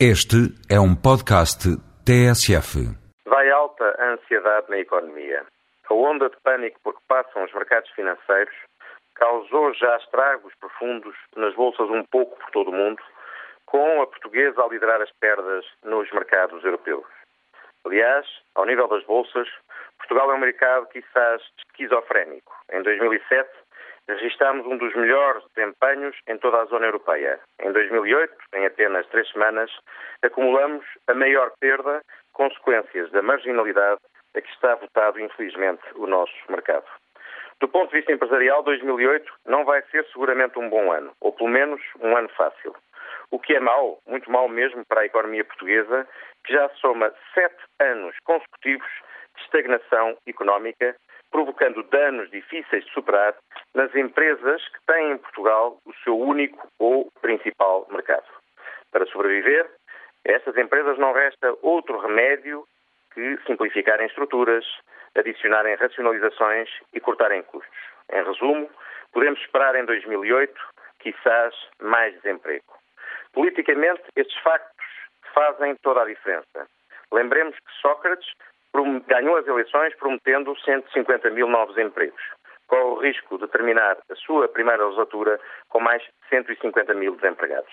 Este é um podcast TSF. Vai alta a ansiedade na economia. A onda de pânico por que passam os mercados financeiros causou já estragos profundos nas bolsas um pouco por todo o mundo, com a portuguesa a liderar as perdas nos mercados europeus. Aliás, ao nível das bolsas, Portugal é um mercado quizás esquizofrénico. Em 2007, registámos um dos melhores desempenhos em toda a zona europeia. Em 2008, em apenas três semanas, acumulamos a maior perda, consequências da marginalidade a que está votado, infelizmente, o nosso mercado. Do ponto de vista empresarial, 2008 não vai ser seguramente um bom ano, ou pelo menos um ano fácil. O que é mau, muito mau mesmo para a economia portuguesa, que já soma sete anos consecutivos de estagnação económica, provocando danos difíceis de superar nas empresas que têm em Portugal o seu único ou principal mercado. Para sobreviver, a estas empresas não resta outro remédio que simplificarem estruturas, adicionarem racionalizações e cortarem custos. Em resumo, podemos esperar em 2008, quizás, mais desemprego. Politicamente, estes factos fazem toda a diferença. Lembremos que Sócrates ganhou as eleições prometendo 150 mil novos empregos. Corre o risco de terminar a sua primeira legislatura com mais 150 mil desempregados.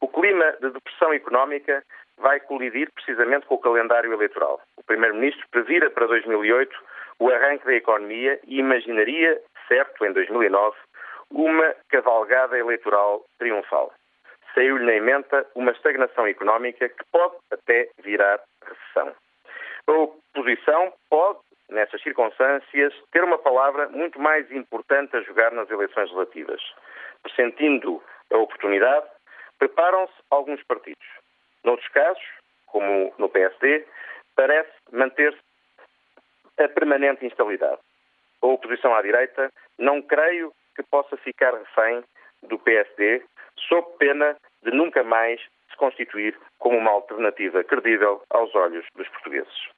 O clima de depressão económica vai colidir precisamente com o calendário eleitoral. O Primeiro-Ministro previra para 2008 o arranque da economia e imaginaria, certo, em 2009, uma cavalgada eleitoral triunfal. Saiu-lhe na emenda uma estagnação económica que pode até virar recessão. Oposição pode, nessas circunstâncias, ter uma palavra muito mais importante a jogar nas eleições relativas. Pressentindo a oportunidade, preparam-se alguns partidos. Noutros casos, como no PSD, parece manter-se a permanente instabilidade. A oposição à direita não creio que possa ficar refém do PSD, sob pena de nunca mais se constituir como uma alternativa credível aos olhos dos portugueses.